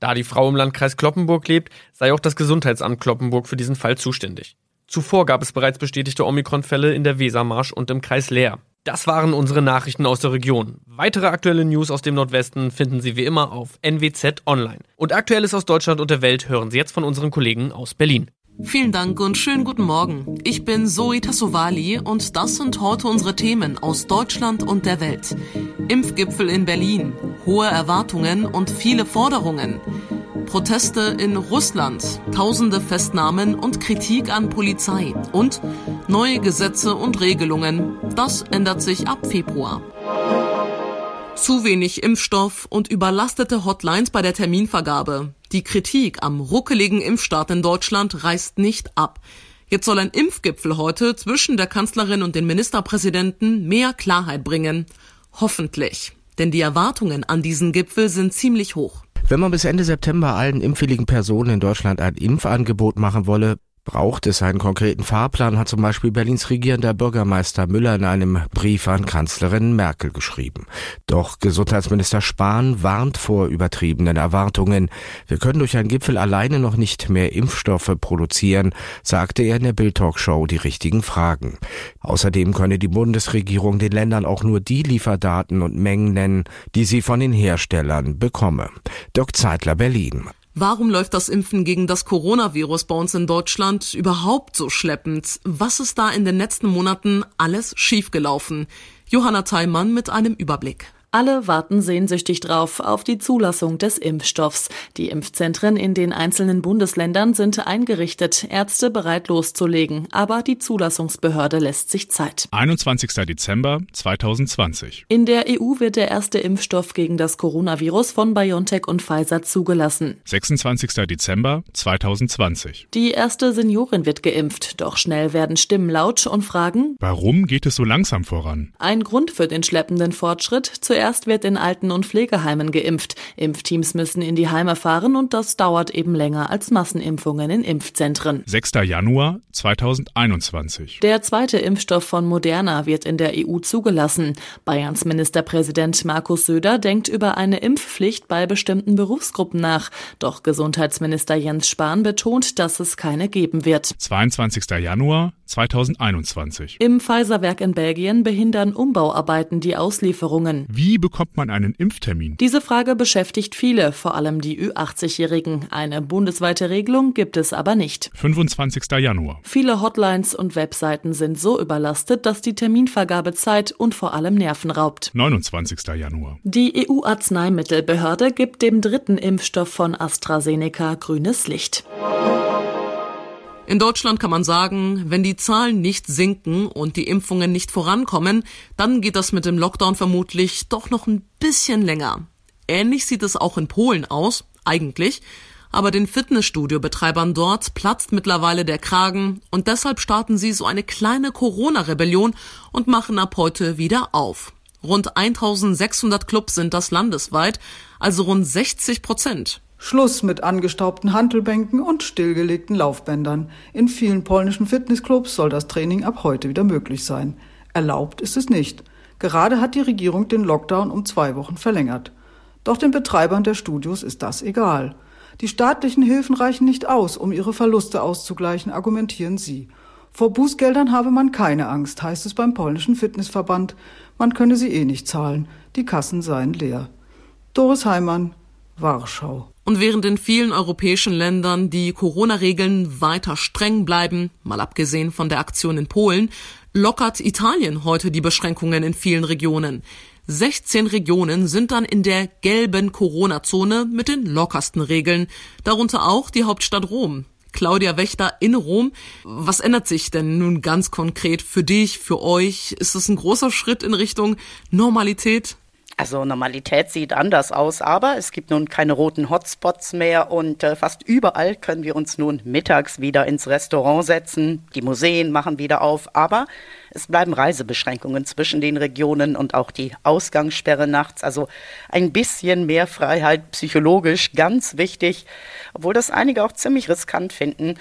Da die Frau im Landkreis Kloppenburg lebt, sei auch das Gesundheitsamt Kloppenburg für diesen Fall zuständig. Zuvor gab es bereits bestätigte Omikron-Fälle in der Wesermarsch und im Kreis Leer. Das waren unsere Nachrichten aus der Region. Weitere aktuelle News aus dem Nordwesten finden Sie wie immer auf NWZ Online. Und Aktuelles aus Deutschland und der Welt hören Sie jetzt von unseren Kollegen aus Berlin. Vielen Dank und schönen guten Morgen. Ich bin Zoe Tassovali und das sind heute unsere Themen aus Deutschland und der Welt. Impfgipfel in Berlin, hohe Erwartungen und viele Forderungen. Proteste in Russland, tausende Festnahmen und Kritik an Polizei und neue Gesetze und Regelungen. Das ändert sich ab Februar. Zu wenig Impfstoff und überlastete Hotlines bei der Terminvergabe. Die Kritik am ruckeligen Impfstart in Deutschland reißt nicht ab. Jetzt soll ein Impfgipfel heute zwischen der Kanzlerin und den Ministerpräsidenten mehr Klarheit bringen. Hoffentlich. Denn die Erwartungen an diesen Gipfel sind ziemlich hoch. Wenn man bis Ende September allen impfwilligen Personen in Deutschland ein Impfangebot machen wolle, braucht es einen konkreten Fahrplan, hat zum Beispiel Berlins regierender Bürgermeister Müller in einem Brief an Kanzlerin Merkel geschrieben. Doch Gesundheitsminister Spahn warnt vor übertriebenen Erwartungen. Wir können durch einen Gipfel alleine noch nicht mehr Impfstoffe produzieren, sagte er in der Bild-Talkshow die richtigen Fragen. Außerdem könne die Bundesregierung den Ländern auch nur die Lieferdaten und Mengen nennen, die sie von den Herstellern bekomme. Dirk Zeitler Berlin. Warum läuft das Impfen gegen das Coronavirus bei uns in Deutschland überhaupt so schleppend? Was ist da in den letzten Monaten alles schiefgelaufen? Johanna Theimann mit einem Überblick. Alle warten sehnsüchtig drauf auf die Zulassung des Impfstoffs. Die Impfzentren in den einzelnen Bundesländern sind eingerichtet, Ärzte bereit loszulegen, aber die Zulassungsbehörde lässt sich Zeit. 21. Dezember 2020. In der EU wird der erste Impfstoff gegen das Coronavirus von BioNTech und Pfizer zugelassen. 26. Dezember 2020. Die erste Seniorin wird geimpft, doch schnell werden Stimmen laut und fragen, warum geht es so langsam voran? Ein Grund für den schleppenden Fortschritt zuerst Zuerst wird in Alten- und Pflegeheimen geimpft. Impfteams müssen in die Heime fahren und das dauert eben länger als Massenimpfungen in Impfzentren. 6. Januar 2021. Der zweite Impfstoff von Moderna wird in der EU zugelassen. Bayerns Ministerpräsident Markus Söder denkt über eine Impfpflicht bei bestimmten Berufsgruppen nach. Doch Gesundheitsminister Jens Spahn betont, dass es keine geben wird. 22. Januar 2021. Im Pfizer-Werk in Belgien behindern Umbauarbeiten die Auslieferungen. Wie bekommt man einen Impftermin? Diese Frage beschäftigt viele, vor allem die Ü80-Jährigen. Eine bundesweite Regelung gibt es aber nicht. 25. Januar. Viele Hotlines und Webseiten sind so überlastet, dass die Terminvergabe Zeit und vor allem Nerven raubt. 29. Januar. Die EU-Arzneimittelbehörde gibt dem dritten Impfstoff von AstraZeneca grünes Licht. In Deutschland kann man sagen, wenn die Zahlen nicht sinken und die Impfungen nicht vorankommen, dann geht das mit dem Lockdown vermutlich doch noch ein bisschen länger. Ähnlich sieht es auch in Polen aus, eigentlich, aber den Fitnessstudio-Betreibern dort platzt mittlerweile der Kragen und deshalb starten sie so eine kleine Corona-Rebellion und machen ab heute wieder auf. Rund 1600 Clubs sind das landesweit, also rund 60 Prozent. Schluss mit angestaubten Hantelbänken und stillgelegten Laufbändern. In vielen polnischen Fitnessclubs soll das Training ab heute wieder möglich sein. Erlaubt ist es nicht. Gerade hat die Regierung den Lockdown um zwei Wochen verlängert. Doch den Betreibern der Studios ist das egal. Die staatlichen Hilfen reichen nicht aus, um ihre Verluste auszugleichen, argumentieren sie. Vor Bußgeldern habe man keine Angst, heißt es beim polnischen Fitnessverband. Man könne sie eh nicht zahlen. Die Kassen seien leer. Doris Heimann, Warschau. Und während in vielen europäischen Ländern die Corona-Regeln weiter streng bleiben, mal abgesehen von der Aktion in Polen, lockert Italien heute die Beschränkungen in vielen Regionen. 16 Regionen sind dann in der gelben Corona-Zone mit den lockersten Regeln, darunter auch die Hauptstadt Rom. Claudia Wächter in Rom. Was ändert sich denn nun ganz konkret für dich, für euch? Ist es ein großer Schritt in Richtung Normalität? Also Normalität sieht anders aus, aber es gibt nun keine roten Hotspots mehr und äh, fast überall können wir uns nun mittags wieder ins Restaurant setzen. Die Museen machen wieder auf, aber es bleiben Reisebeschränkungen zwischen den Regionen und auch die Ausgangssperre nachts. Also ein bisschen mehr Freiheit psychologisch ganz wichtig, obwohl das einige auch ziemlich riskant finden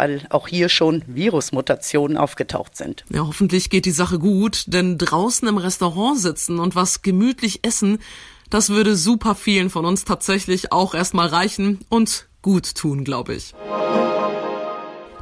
weil auch hier schon Virusmutationen aufgetaucht sind. Ja, hoffentlich geht die Sache gut, denn draußen im Restaurant sitzen und was gemütlich essen, das würde super vielen von uns tatsächlich auch erstmal reichen und gut tun, glaube ich.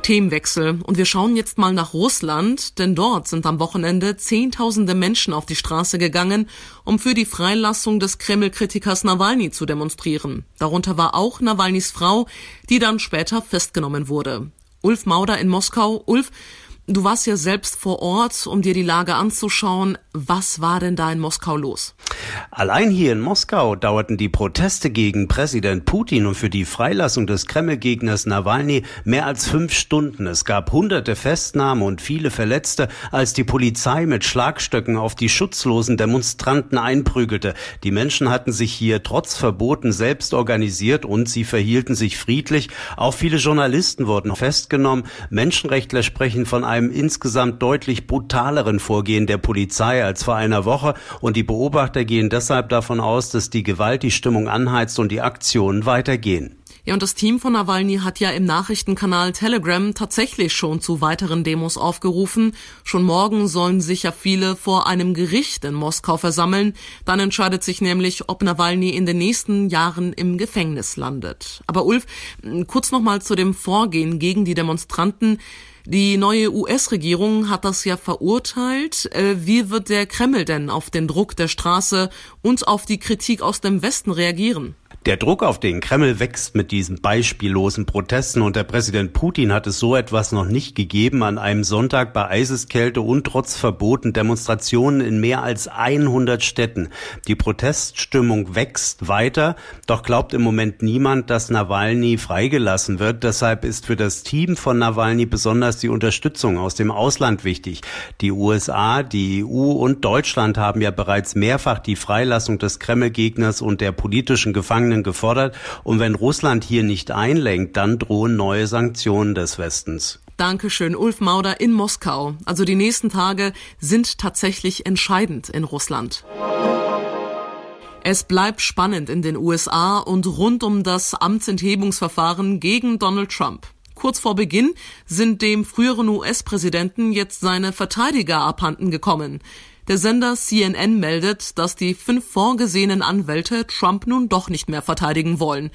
Themenwechsel. Und wir schauen jetzt mal nach Russland, denn dort sind am Wochenende Zehntausende Menschen auf die Straße gegangen, um für die Freilassung des Kreml-Kritikers Nawalny zu demonstrieren. Darunter war auch Nawalnys Frau, die dann später festgenommen wurde. Ulf Mauder in Moskau. Ulf, Du warst ja selbst vor Ort, um dir die Lage anzuschauen. Was war denn da in Moskau los? Allein hier in Moskau dauerten die Proteste gegen Präsident Putin und für die Freilassung des Kreml-Gegners Nawalny mehr als fünf Stunden. Es gab hunderte Festnahmen und viele Verletzte, als die Polizei mit Schlagstöcken auf die schutzlosen Demonstranten einprügelte. Die Menschen hatten sich hier trotz Verboten selbst organisiert und sie verhielten sich friedlich. Auch viele Journalisten wurden festgenommen. Menschenrechtler sprechen von einem einem insgesamt deutlich brutaleren Vorgehen der Polizei als vor einer Woche und die Beobachter gehen deshalb davon aus, dass die Gewalt die Stimmung anheizt und die Aktionen weitergehen. Ja, und das Team von Nawalny hat ja im Nachrichtenkanal Telegram tatsächlich schon zu weiteren Demos aufgerufen. Schon morgen sollen sich ja viele vor einem Gericht in Moskau versammeln. Dann entscheidet sich nämlich, ob Nawalny in den nächsten Jahren im Gefängnis landet. Aber Ulf, kurz nochmal zu dem Vorgehen gegen die Demonstranten. Die neue US-Regierung hat das ja verurteilt. Äh, wie wird der Kreml denn auf den Druck der Straße und auf die Kritik aus dem Westen reagieren? Der Druck auf den Kreml wächst mit diesen beispiellosen Protesten und der Präsident Putin hat es so etwas noch nicht gegeben an einem Sonntag bei Eiseskälte und trotz Verboten Demonstrationen in mehr als 100 Städten. Die Proteststimmung wächst weiter, doch glaubt im Moment niemand, dass Nawalny freigelassen wird. Deshalb ist für das Team von Nawalny besonders die Unterstützung aus dem Ausland wichtig. Die USA, die EU und Deutschland haben ja bereits mehrfach die Freilassung des Kreml-Gegners und der politischen Gefangenen Gefangenen gefordert. Und wenn Russland hier nicht einlenkt, dann drohen neue Sanktionen des Westens. Dankeschön, Ulf Mauder in Moskau. Also die nächsten Tage sind tatsächlich entscheidend in Russland. Es bleibt spannend in den USA und rund um das Amtsenthebungsverfahren gegen Donald Trump. Kurz vor Beginn sind dem früheren US-Präsidenten jetzt seine Verteidiger abhanden gekommen. Der Sender CNN meldet, dass die fünf vorgesehenen Anwälte Trump nun doch nicht mehr verteidigen wollen.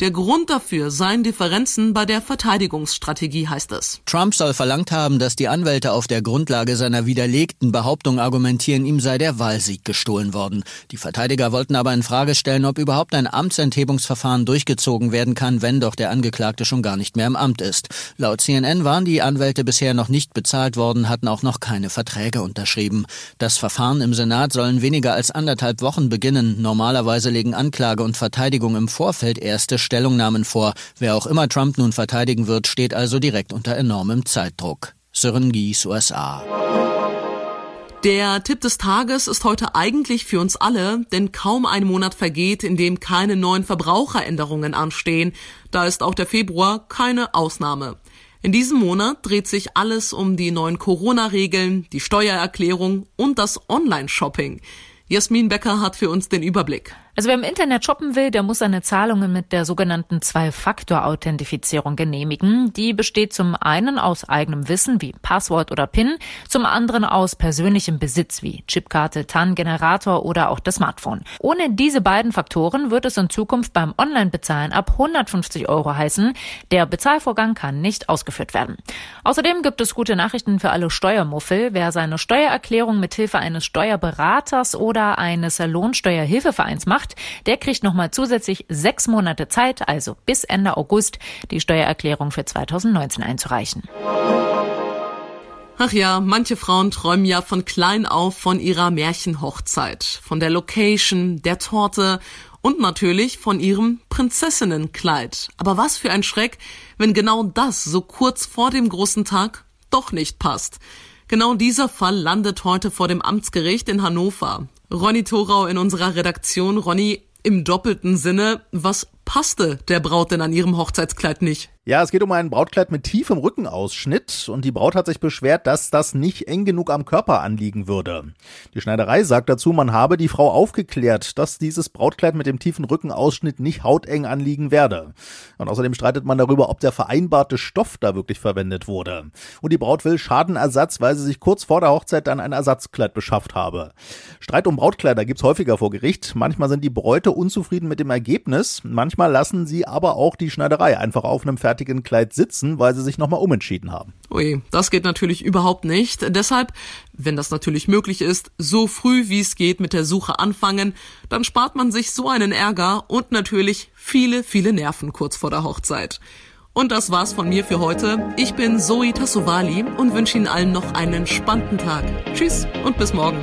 Der Grund dafür seien Differenzen bei der Verteidigungsstrategie, heißt es. Trump soll verlangt haben, dass die Anwälte auf der Grundlage seiner widerlegten Behauptung argumentieren, ihm sei der Wahlsieg gestohlen worden. Die Verteidiger wollten aber in Frage stellen, ob überhaupt ein Amtsenthebungsverfahren durchgezogen werden kann, wenn doch der Angeklagte schon gar nicht mehr im Amt ist. Laut CNN waren die Anwälte bisher noch nicht bezahlt worden, hatten auch noch keine Verträge unterschrieben. Das Verfahren im Senat sollen weniger als anderthalb Wochen beginnen. Normalerweise legen Anklage und Verteidigung im Vorfeld erste Stellungnahmen vor. Wer auch immer Trump nun verteidigen wird, steht also direkt unter enormem Zeitdruck. Sören Gies, USA. Der Tipp des Tages ist heute eigentlich für uns alle, denn kaum ein Monat vergeht, in dem keine neuen Verbraucheränderungen anstehen. Da ist auch der Februar keine Ausnahme. In diesem Monat dreht sich alles um die neuen Corona-Regeln, die Steuererklärung und das Online-Shopping. Jasmin Becker hat für uns den Überblick. Also wer im Internet shoppen will, der muss seine Zahlungen mit der sogenannten Zwei-Faktor-Authentifizierung genehmigen. Die besteht zum einen aus eigenem Wissen wie Passwort oder PIN, zum anderen aus persönlichem Besitz wie Chipkarte, TAN-Generator oder auch das Smartphone. Ohne diese beiden Faktoren wird es in Zukunft beim Online-Bezahlen ab 150 Euro heißen. Der Bezahlvorgang kann nicht ausgeführt werden. Außerdem gibt es gute Nachrichten für alle Steuermuffel. Wer seine Steuererklärung mit Hilfe eines Steuerberaters oder eines Lohnsteuerhilfevereins macht, macht, der kriegt nochmal zusätzlich sechs Monate Zeit, also bis Ende August, die Steuererklärung für 2019 einzureichen. Ach ja, manche Frauen träumen ja von klein auf von ihrer Märchenhochzeit, von der Location, der Torte und natürlich von ihrem Prinzessinnenkleid. Aber was für ein Schreck, wenn genau das so kurz vor dem großen Tag doch nicht passt. Genau dieser Fall landet heute vor dem Amtsgericht in Hannover. Ronny Thorau in unserer Redaktion. Ronny, im doppelten Sinne, was passte der Braut denn an ihrem Hochzeitskleid nicht? Ja, es geht um ein Brautkleid mit tiefem Rückenausschnitt und die Braut hat sich beschwert, dass das nicht eng genug am Körper anliegen würde. Die Schneiderei sagt dazu, man habe die Frau aufgeklärt, dass dieses Brautkleid mit dem tiefen Rückenausschnitt nicht hauteng anliegen werde. Und außerdem streitet man darüber, ob der vereinbarte Stoff da wirklich verwendet wurde. Und die Braut will Schadenersatz, weil sie sich kurz vor der Hochzeit dann ein Ersatzkleid beschafft habe. Streit um Brautkleider gibt's häufiger vor Gericht. Manchmal sind die Bräute unzufrieden mit dem Ergebnis, manchmal lassen sie aber auch die Schneiderei einfach auf einem fertigen fertigen Kleid sitzen, weil sie sich nochmal umentschieden haben. Ui, das geht natürlich überhaupt nicht. Deshalb, wenn das natürlich möglich ist, so früh wie es geht mit der Suche anfangen, dann spart man sich so einen Ärger und natürlich viele, viele Nerven kurz vor der Hochzeit. Und das war's von mir für heute. Ich bin Zoe Tassovali und wünsche Ihnen allen noch einen spannenden Tag. Tschüss und bis morgen.